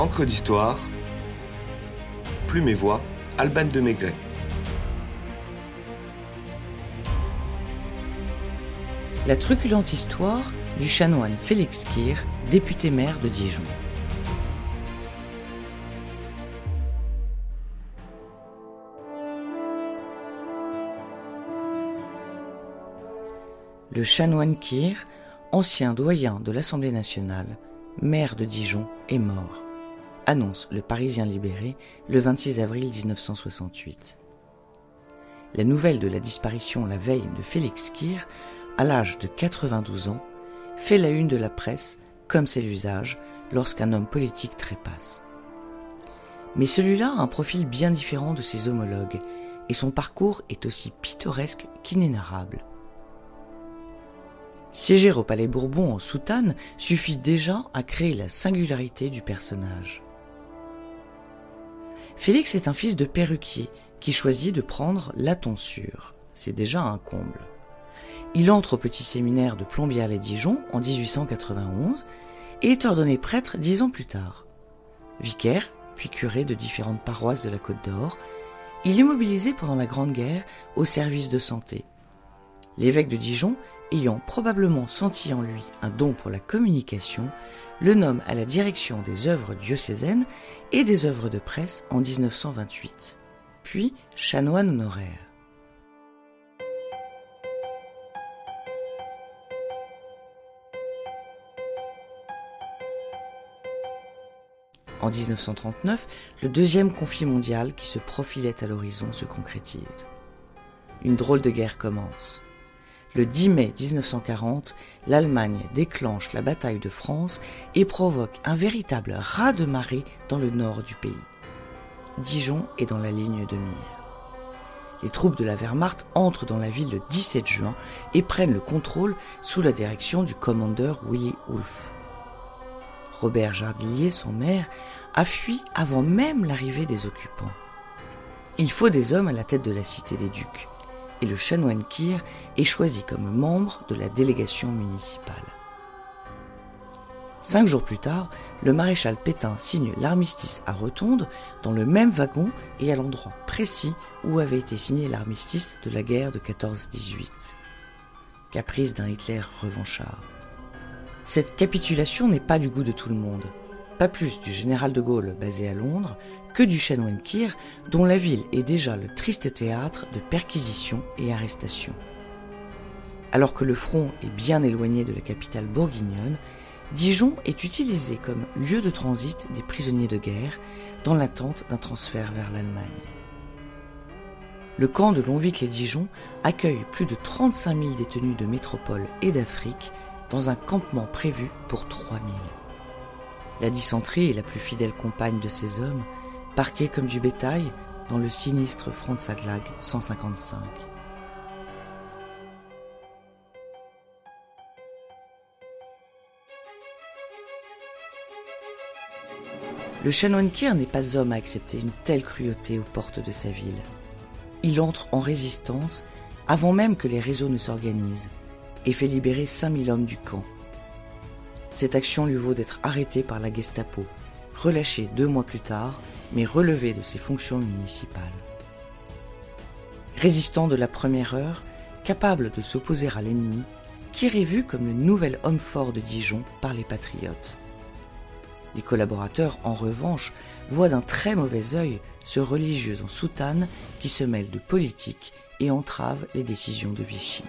Encre d'histoire, Plume et Voix, Alban de Maigret. La truculente histoire du chanoine Félix Kir, député maire de Dijon. Le chanoine Kir, ancien doyen de l'Assemblée nationale, maire de Dijon, est mort, annonce le Parisien libéré le 26 avril 1968. La nouvelle de la disparition la veille de Félix Kir, à l'âge de 92 ans, fait la une de la presse, comme c'est l'usage lorsqu'un homme politique trépasse. Mais celui-là a un profil bien différent de ses homologues, et son parcours est aussi pittoresque qu'inénarrable. Siéger au Palais Bourbon en soutane suffit déjà à créer la singularité du personnage. Félix est un fils de perruquier qui choisit de prendre la tonsure. C'est déjà un comble. Il entre au petit séminaire de Plombières-les-Dijon en 1891 et est ordonné prêtre dix ans plus tard. Vicaire, puis curé de différentes paroisses de la Côte d'Or, il est mobilisé pendant la Grande Guerre au service de santé. L'évêque de Dijon ayant probablement senti en lui un don pour la communication, le nomme à la direction des œuvres diocésaines et des œuvres de presse en 1928, puis chanoine honoraire. En 1939, le deuxième conflit mondial qui se profilait à l'horizon se concrétise. Une drôle de guerre commence. Le 10 mai 1940, l'Allemagne déclenche la bataille de France et provoque un véritable raz-de-marée dans le nord du pays. Dijon est dans la ligne de mire. Les troupes de la Wehrmacht entrent dans la ville le 17 juin et prennent le contrôle sous la direction du commandeur Willy Wolf. Robert Jardillier, son maire, a fui avant même l'arrivée des occupants. Il faut des hommes à la tête de la cité des ducs et le chanoine Kir est choisi comme membre de la délégation municipale. Cinq jours plus tard, le maréchal Pétain signe l'armistice à Rotonde dans le même wagon et à l'endroit précis où avait été signé l'armistice de la guerre de 14-18. Caprice d'un Hitler revanchard. Cette capitulation n'est pas du goût de tout le monde, pas plus du général de Gaulle basé à Londres que du chanoine Kir, dont la ville est déjà le triste théâtre de perquisitions et arrestations. Alors que le front est bien éloigné de la capitale bourguignonne, Dijon est utilisé comme lieu de transit des prisonniers de guerre dans l'attente d'un transfert vers l'Allemagne. Le camp de Longvic-les-Dijon accueille plus de 35 000 détenus de métropole et d'Afrique dans un campement prévu pour 3 000. La dysenterie est la plus fidèle compagne de ces hommes parqués comme du bétail dans le sinistre Frontsadlag 155. Le chanoine Kier n'est pas homme à accepter une telle cruauté aux portes de sa ville. Il entre en résistance avant même que les réseaux ne s'organisent et fait libérer 5000 hommes du camp. Cette action lui vaut d'être arrêté par la Gestapo, relâché deux mois plus tard mais relevé de ses fonctions municipales. Résistant de la première heure, capable de s'opposer à l'ennemi, qui est vu comme le nouvel homme fort de Dijon par les patriotes. Les collaborateurs, en revanche, voient d'un très mauvais œil ce religieux en soutane qui se mêle de politique et entrave les décisions de Vichy.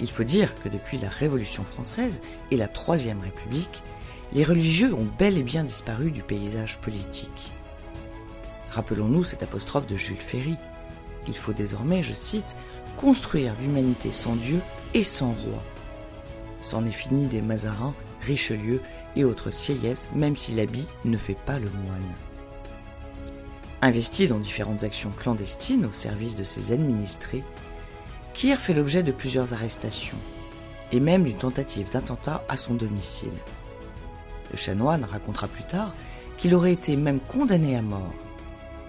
Il faut dire que depuis la Révolution française et la Troisième République, les religieux ont bel et bien disparu du paysage politique. Rappelons-nous cette apostrophe de Jules Ferry. Il faut désormais, je cite, construire l'humanité sans Dieu et sans roi. C'en est fini des Mazarins, Richelieu et autres Sieyès, même si l'habit ne fait pas le moine. Investi dans différentes actions clandestines au service de ses administrés, Kier fait l'objet de plusieurs arrestations et même d'une tentative d'attentat à son domicile. Le chanoine racontera plus tard qu'il aurait été même condamné à mort.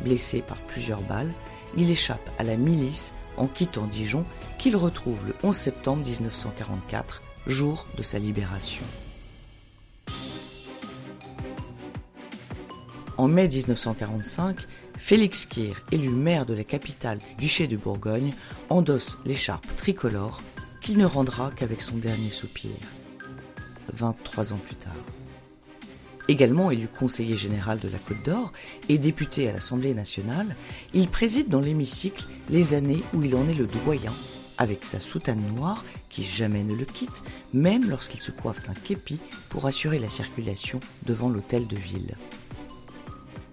Blessé par plusieurs balles, il échappe à la milice en quittant Dijon qu'il retrouve le 11 septembre 1944, jour de sa libération. En mai 1945, Félix Kir, élu maire de la capitale du duché de Bourgogne, endosse l'écharpe tricolore qu'il ne rendra qu'avec son dernier soupir. 23 ans plus tard. Également élu conseiller général de la Côte d'Or et député à l'Assemblée nationale, il préside dans l'hémicycle les années où il en est le doyen, avec sa soutane noire qui jamais ne le quitte, même lorsqu'il se coiffe d'un képi pour assurer la circulation devant l'hôtel de ville.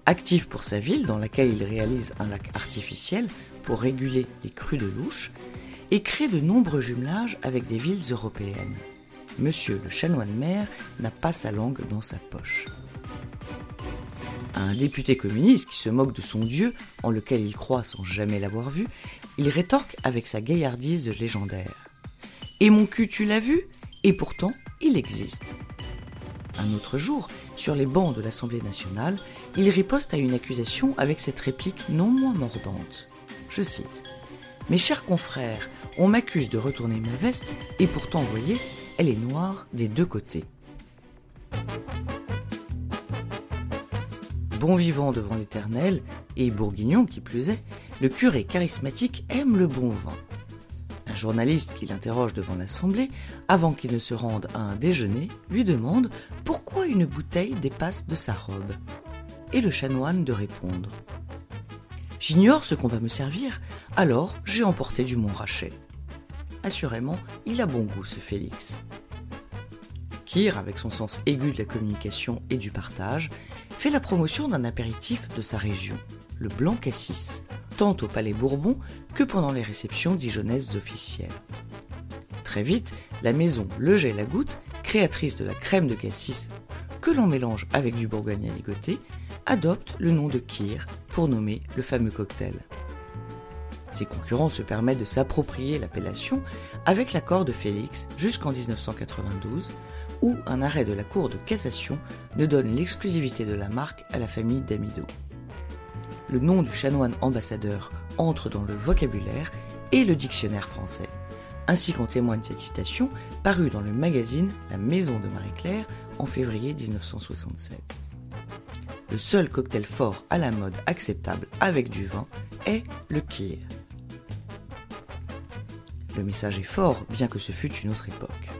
Actif pour sa ville, dans laquelle il réalise un lac artificiel pour réguler les crues de louche, et crée de nombreux jumelages avec des villes européennes. Monsieur le chanoine maire n'a pas sa langue dans sa poche. un député communiste qui se moque de son Dieu, en lequel il croit sans jamais l'avoir vu, il rétorque avec sa gaillardise légendaire. Et mon cul, tu l'as vu? Et pourtant, il existe. Un autre jour, sur les bancs de l'Assemblée nationale, il riposte à une accusation avec cette réplique non moins mordante. Je cite Mes chers confrères, on m'accuse de retourner ma veste, et pourtant, voyez, elle est noire des deux côtés. Bon vivant devant l'Éternel, et bourguignon qui plus est, le curé charismatique aime le bon vin. Un journaliste qui l'interroge devant l'Assemblée, avant qu'il ne se rende à un déjeuner, lui demande pourquoi une bouteille dépasse de sa robe. Et le chanoine de répondre J'ignore ce qu'on va me servir, alors j'ai emporté du Montrachet. Assurément, il a bon goût ce Félix. Kir, avec son sens aigu de la communication et du partage, fait la promotion d'un apéritif de sa région, le blanc cassis, tant au Palais Bourbon que pendant les réceptions dijonnaises officielles. Très vite, la maison Le Jet la créatrice de la crème de cassis que l'on mélange avec du bourgogne à ligoter, adopte le nom de Kir pour nommer le fameux cocktail. Ses concurrents se permettent de s'approprier l'appellation avec l'accord de Félix jusqu'en 1992, où un arrêt de la Cour de cassation ne donne l'exclusivité de la marque à la famille d'Amido. Le nom du chanoine ambassadeur entre dans le vocabulaire et le dictionnaire français, ainsi qu'en témoigne cette citation parue dans le magazine La Maison de Marie-Claire en février 1967. Le seul cocktail fort à la mode acceptable avec du vin est le kir. Le message est fort, bien que ce fût une autre époque.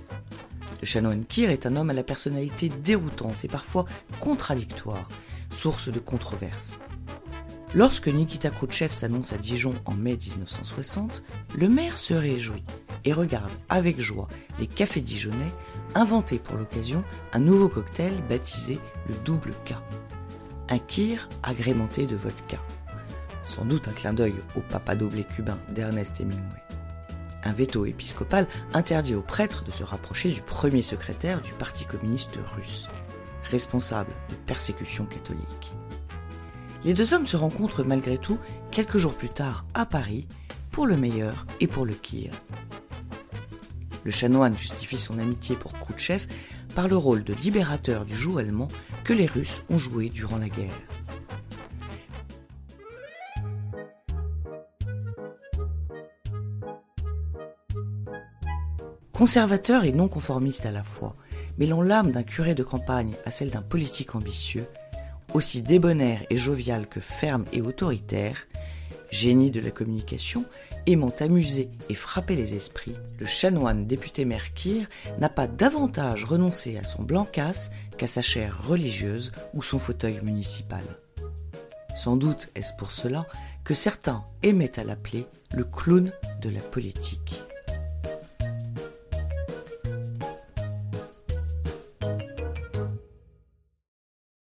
Le chanoine Kir est un homme à la personnalité déroutante et parfois contradictoire, source de controverses. Lorsque Nikita Khrouchtchev s'annonce à Dijon en mai 1960, le maire se réjouit et regarde avec joie les cafés dijonnais inventer pour l'occasion un nouveau cocktail baptisé le double K. Un kir agrémenté de vodka. Sans doute un clin d'œil au papadoblé cubain d'Ernest Hemingway. Un veto épiscopal interdit aux prêtres de se rapprocher du premier secrétaire du Parti communiste russe, responsable de persécutions catholiques. Les deux hommes se rencontrent malgré tout quelques jours plus tard à Paris, pour le meilleur et pour le pire. Le chanoine justifie son amitié pour Khrouchtchev par le rôle de libérateur du joug allemand que les Russes ont joué durant la guerre. Conservateur et non conformiste à la fois, mêlant l'âme d'un curé de campagne à celle d'un politique ambitieux, aussi débonnaire et jovial que ferme et autoritaire, génie de la communication, aimant amuser et frapper les esprits, le chanoine député Merkir n'a pas davantage renoncé à son blanc casse qu'à sa chair religieuse ou son fauteuil municipal. Sans doute est-ce pour cela que certains aimaient à l'appeler le clown de la politique.